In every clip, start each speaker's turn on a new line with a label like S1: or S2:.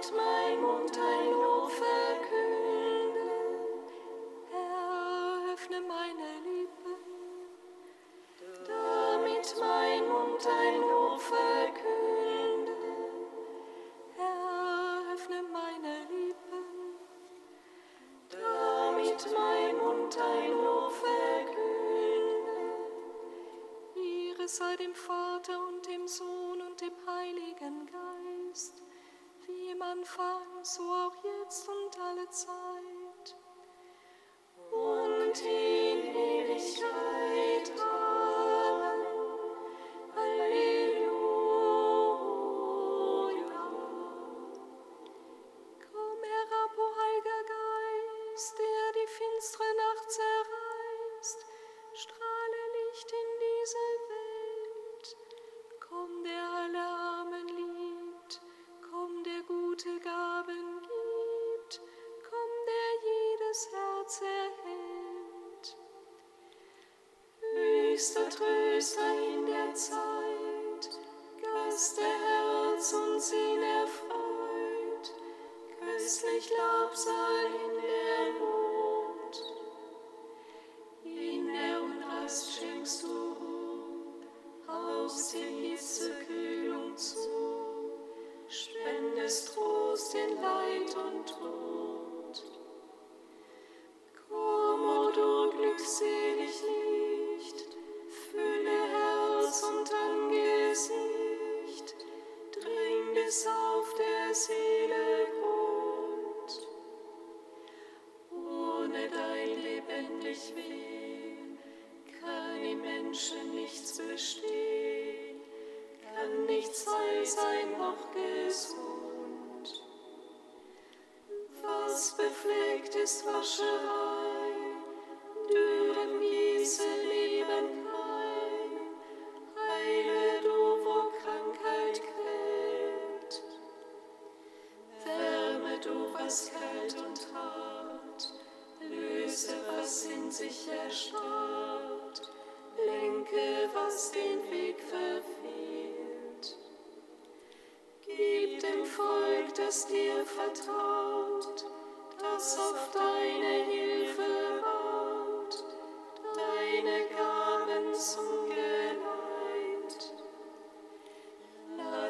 S1: makes my so auch jetzt und alle Zeit. Tröster, Tröster in der Zeit, Geist der Herz und Sinn erfreut, köstlich Labsal in der noch gesund? Was befleckt ist, wasche ab.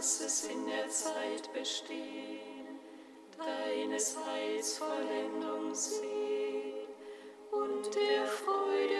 S1: lass es in der Zeit bestehen, deines Heils Vollendung sehen und der
S2: Freude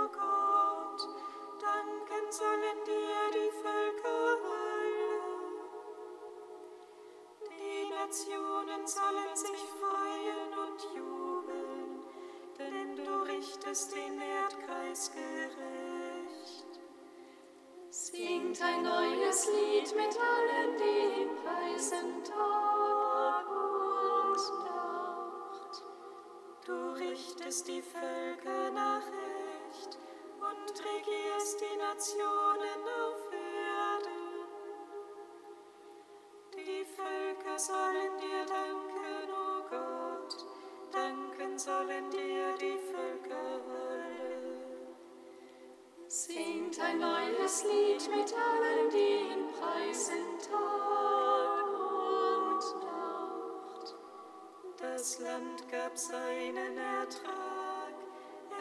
S2: ist dem Erdkreis gerecht.
S1: Singt ein neues Lied mit allen, die ihm preisen Tag und Nacht.
S2: Du richtest die Völker nach Recht und regierst die Nationen auf Erden. Die Völker sollen
S3: neues Lied mit allen, die ihn preisen Tag und Nacht.
S4: Das Land gab seinen Ertrag,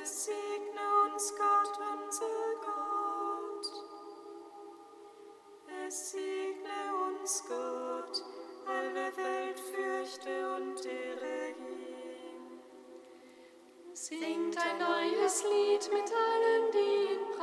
S4: es segne uns Gott, unser Gott. Es segne uns Gott, alle Welt und ehre ihn.
S3: Singt ein neues Lied mit allen,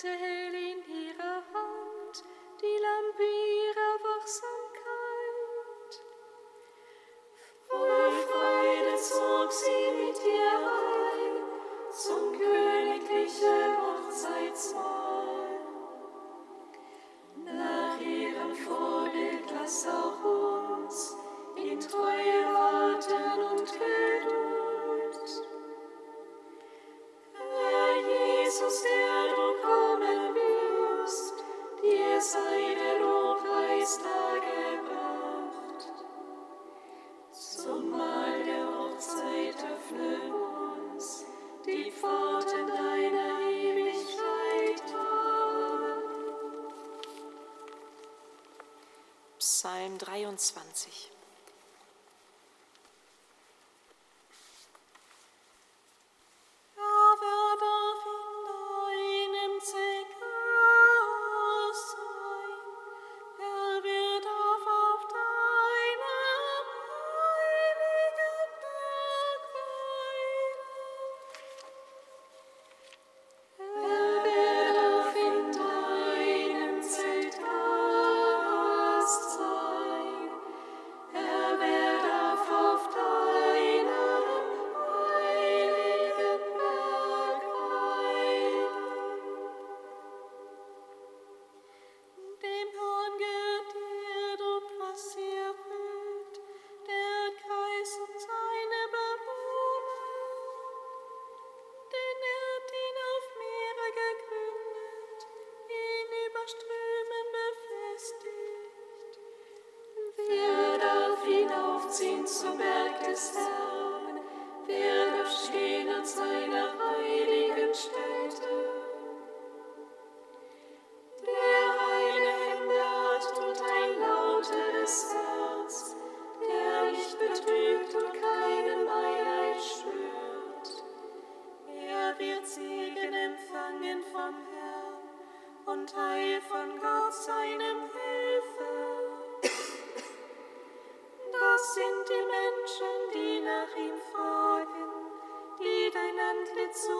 S3: to
S1: him. 23.
S4: Und Teil von Gott seinem Helfer. Das sind die Menschen, die nach ihm fragen, die dein Antlitz suchen.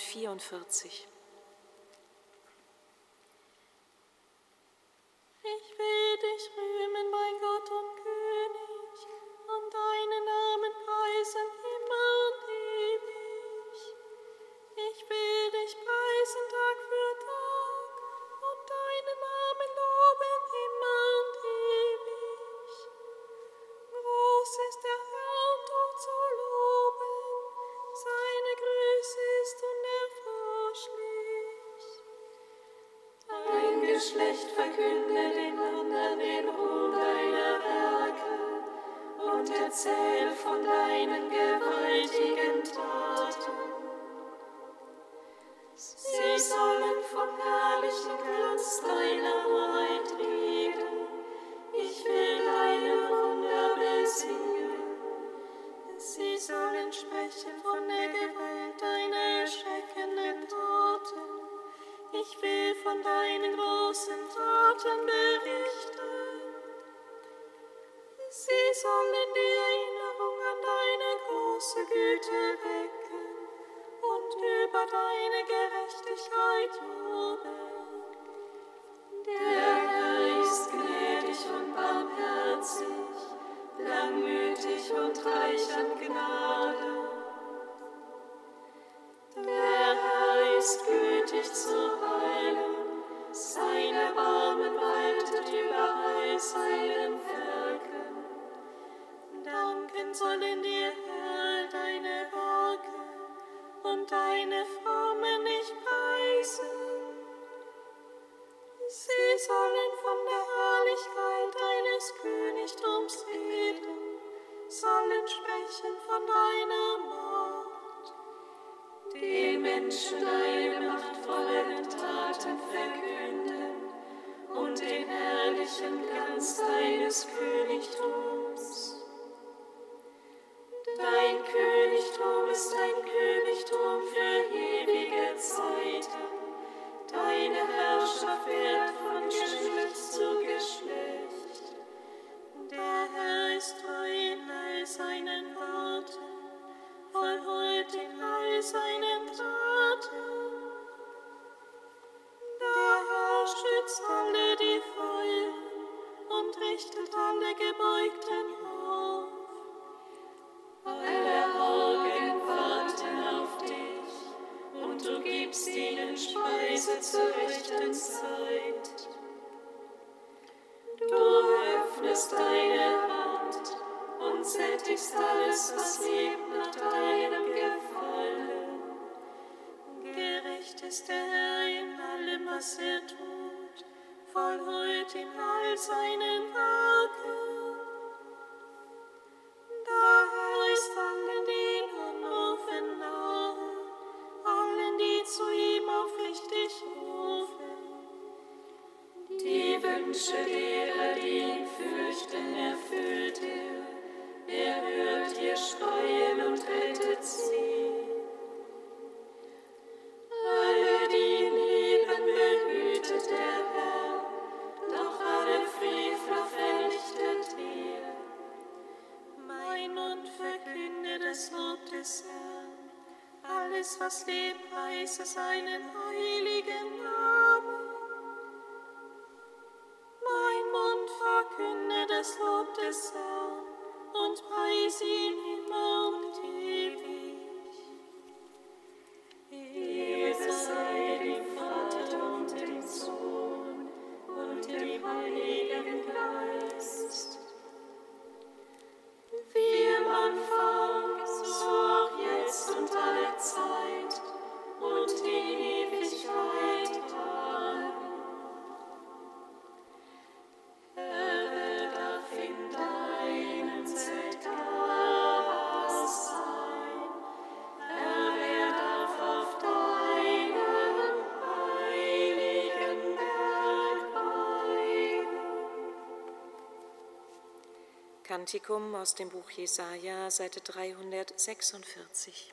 S2: 144.
S1: Geschlecht verkünde den Wundern den Ruhm deiner Werke und erzähl von deinen gewaltigen Taten. große Güte wecken und über deine Gerechtigkeit loben. Der Herr ist gnädig und barmherzig, langmütig und reich an Gnade. Der Herr ist gütig zuweilen, seine Warmen waltet überall seine Menschen deine machtvollen Taten verkünden und den herrlichen Glanz deines Königtums. wünsche dir die fürchten
S2: Praktikum aus dem Buch Jesaja, Seite 346.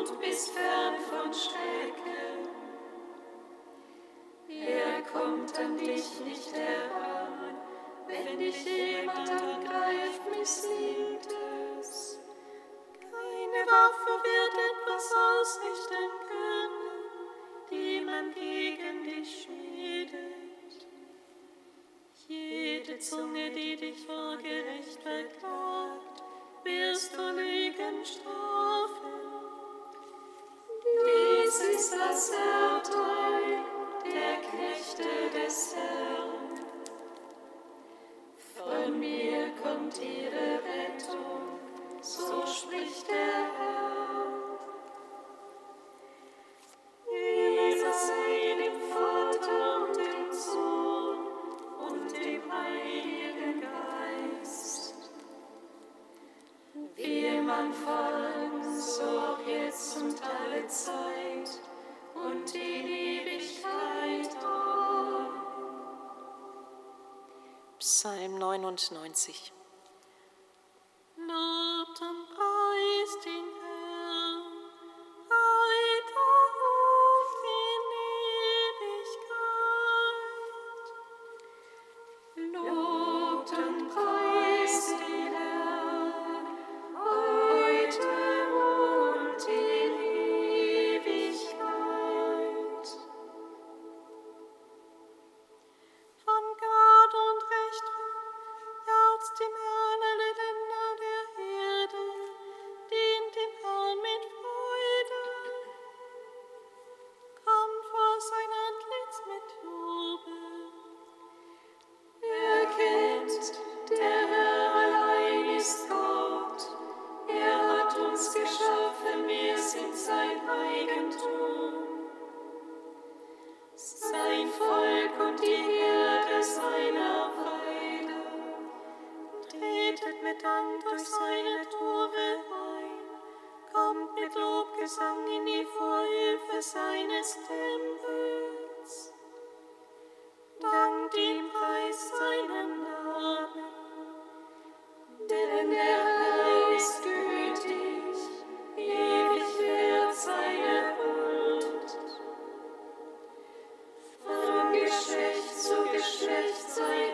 S1: und bist fern von
S5: Schrecken.
S1: neunundneunzig. Licht sein.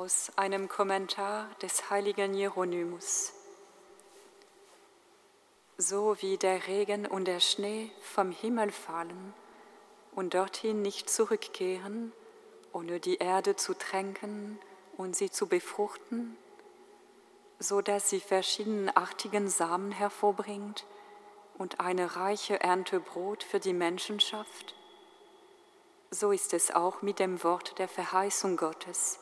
S6: aus einem Kommentar des heiligen Hieronymus. So wie der Regen und der Schnee vom Himmel fallen und dorthin nicht zurückkehren, ohne die Erde zu tränken und sie zu befruchten, so dass sie verschiedenartigen Samen hervorbringt und eine reiche Ernte Brot für die Menschen schafft, so ist es auch mit dem Wort der Verheißung Gottes,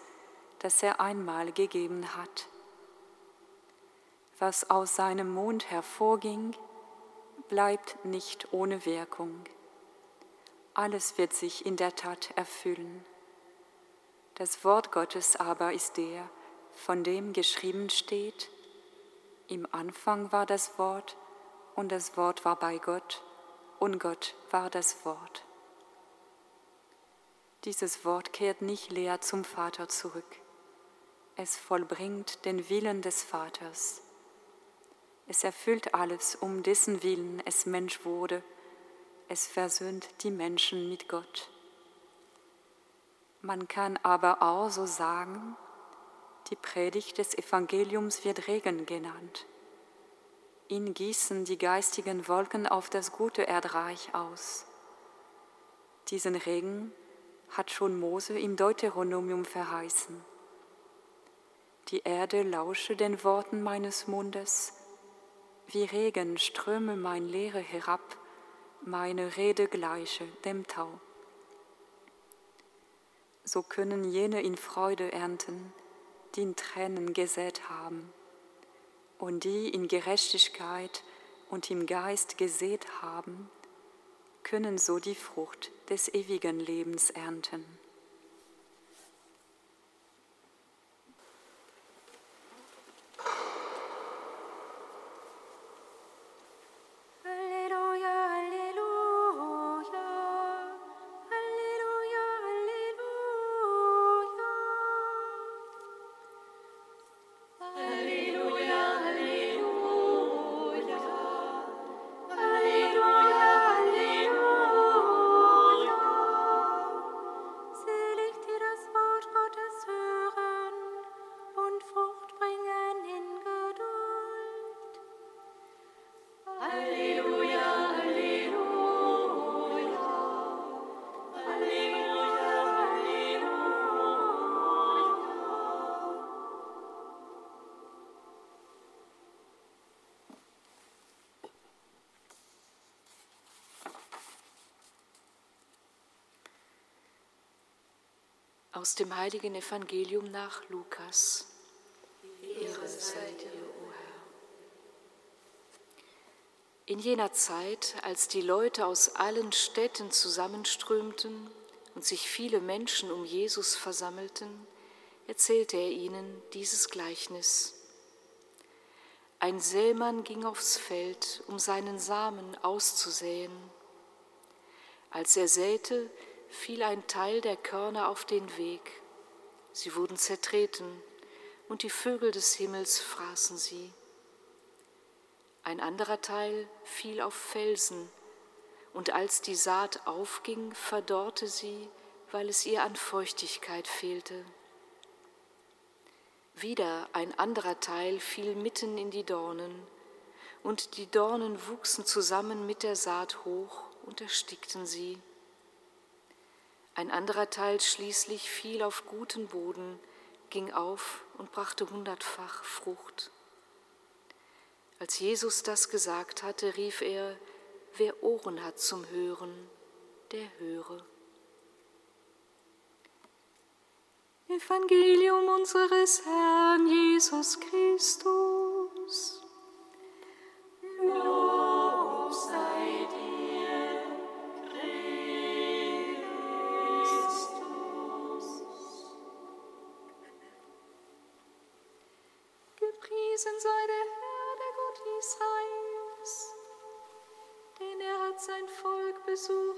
S6: das er einmal gegeben hat. Was aus seinem Mond hervorging, bleibt nicht ohne Wirkung. Alles wird sich in der Tat erfüllen. Das Wort Gottes aber ist der, von dem geschrieben steht, im Anfang war das Wort und das Wort war bei Gott und Gott war das Wort. Dieses Wort kehrt nicht leer zum Vater zurück. Es vollbringt den Willen des Vaters. Es erfüllt alles, um dessen Willen es Mensch wurde. Es versöhnt die Menschen mit Gott. Man kann aber auch so sagen, die Predigt des Evangeliums wird Regen genannt. Ihn gießen die geistigen Wolken auf das gute Erdreich aus. Diesen Regen hat schon Mose im Deuteronomium verheißen. Die Erde lausche den Worten meines Mundes, wie Regen ströme mein Lehre herab, meine Rede gleiche dem Tau. So können jene in Freude ernten, die in Tränen gesät haben, und die in Gerechtigkeit und im Geist gesät haben, können so die Frucht des ewigen Lebens ernten.
S7: Aus dem heiligen Evangelium nach Lukas. Ehre sei dir, o Herr. In jener Zeit, als die Leute aus allen Städten zusammenströmten und sich viele Menschen um Jesus versammelten, erzählte er ihnen dieses Gleichnis. Ein Sämann ging aufs Feld, um seinen Samen auszusäen. Als er säte, fiel ein Teil der Körner auf den Weg. Sie wurden zertreten und die Vögel des Himmels fraßen sie. Ein anderer Teil fiel auf Felsen, und als die Saat aufging, verdorrte sie, weil es ihr an Feuchtigkeit fehlte. Wieder ein anderer Teil fiel mitten in die Dornen, und die Dornen wuchsen zusammen mit der Saat hoch und erstickten sie. Ein anderer Teil schließlich fiel auf guten Boden, ging auf und brachte hundertfach Frucht. Als Jesus das gesagt hatte, rief er, wer Ohren hat zum Hören, der höre.
S1: Evangelium unseres Herrn Jesus Christus. Lob sei dir, Gepriesen sei der Herr, der Gott Israels, denn er hat sein Volk besucht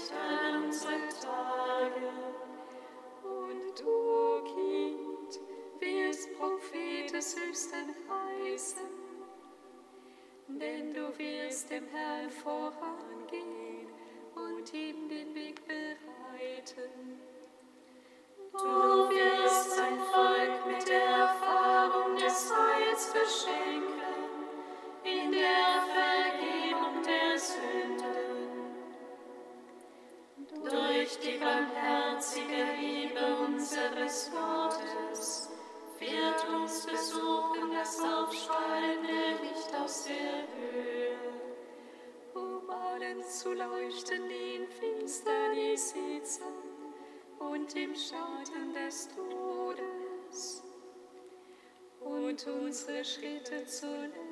S1: denn du wirst dem Herrn vorangehen und ihm den Weg bereiten. zu leuchten, die in Finsternis sitzen und im Schatten des Todes, und unsere Schritte zu lenken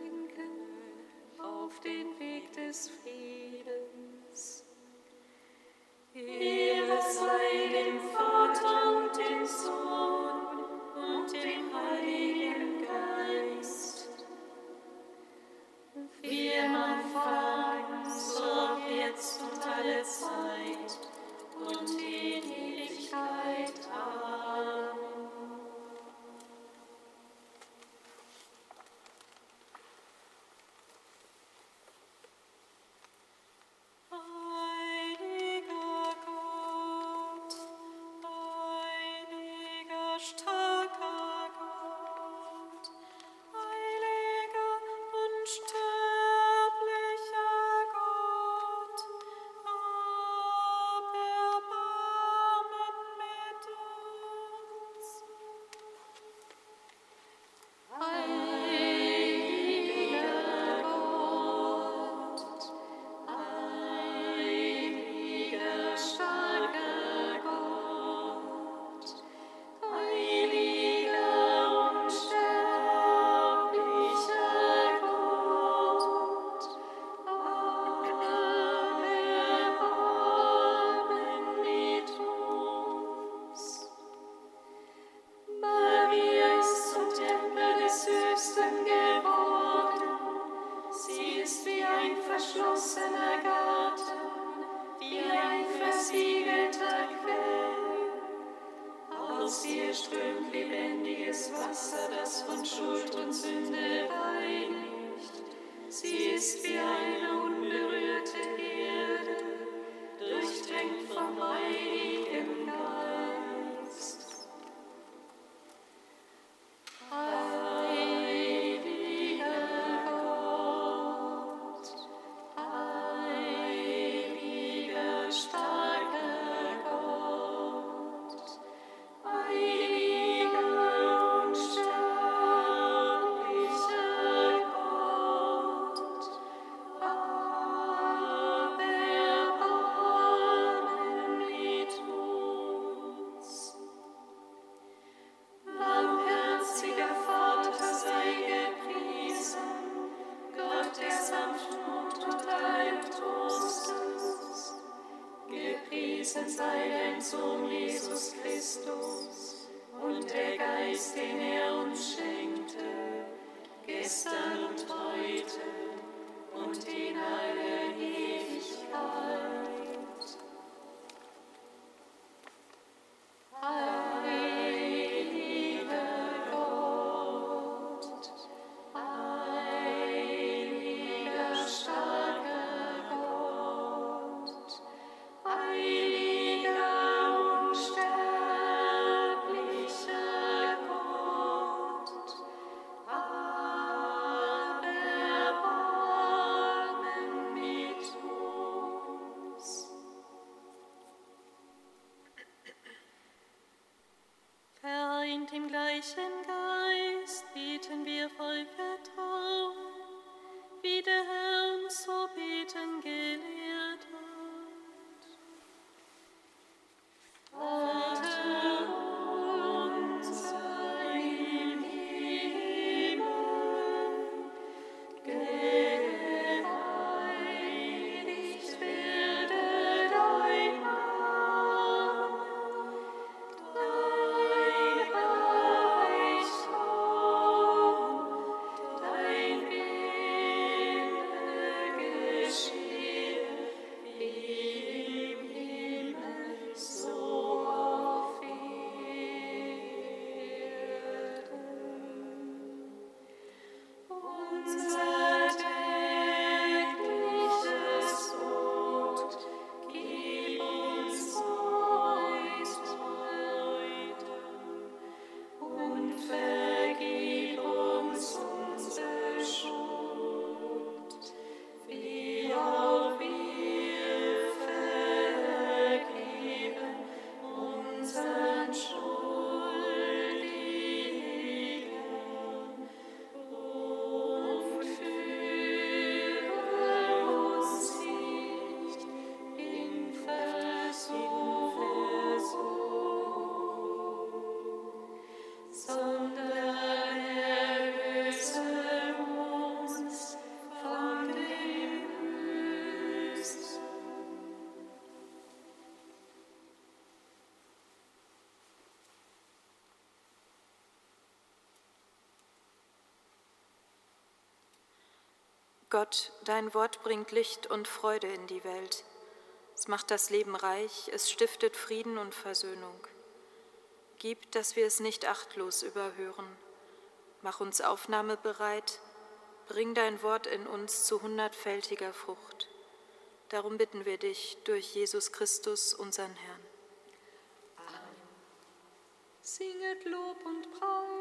S8: Gott, dein Wort bringt Licht und Freude in die Welt. Es macht das Leben reich, es stiftet Frieden und Versöhnung. Gib, dass wir es nicht achtlos überhören. Mach uns aufnahmebereit, bring dein Wort in uns zu hundertfältiger Frucht. Darum bitten wir dich durch Jesus Christus, unseren Herrn.
S1: Amen. Singet Lob und Preis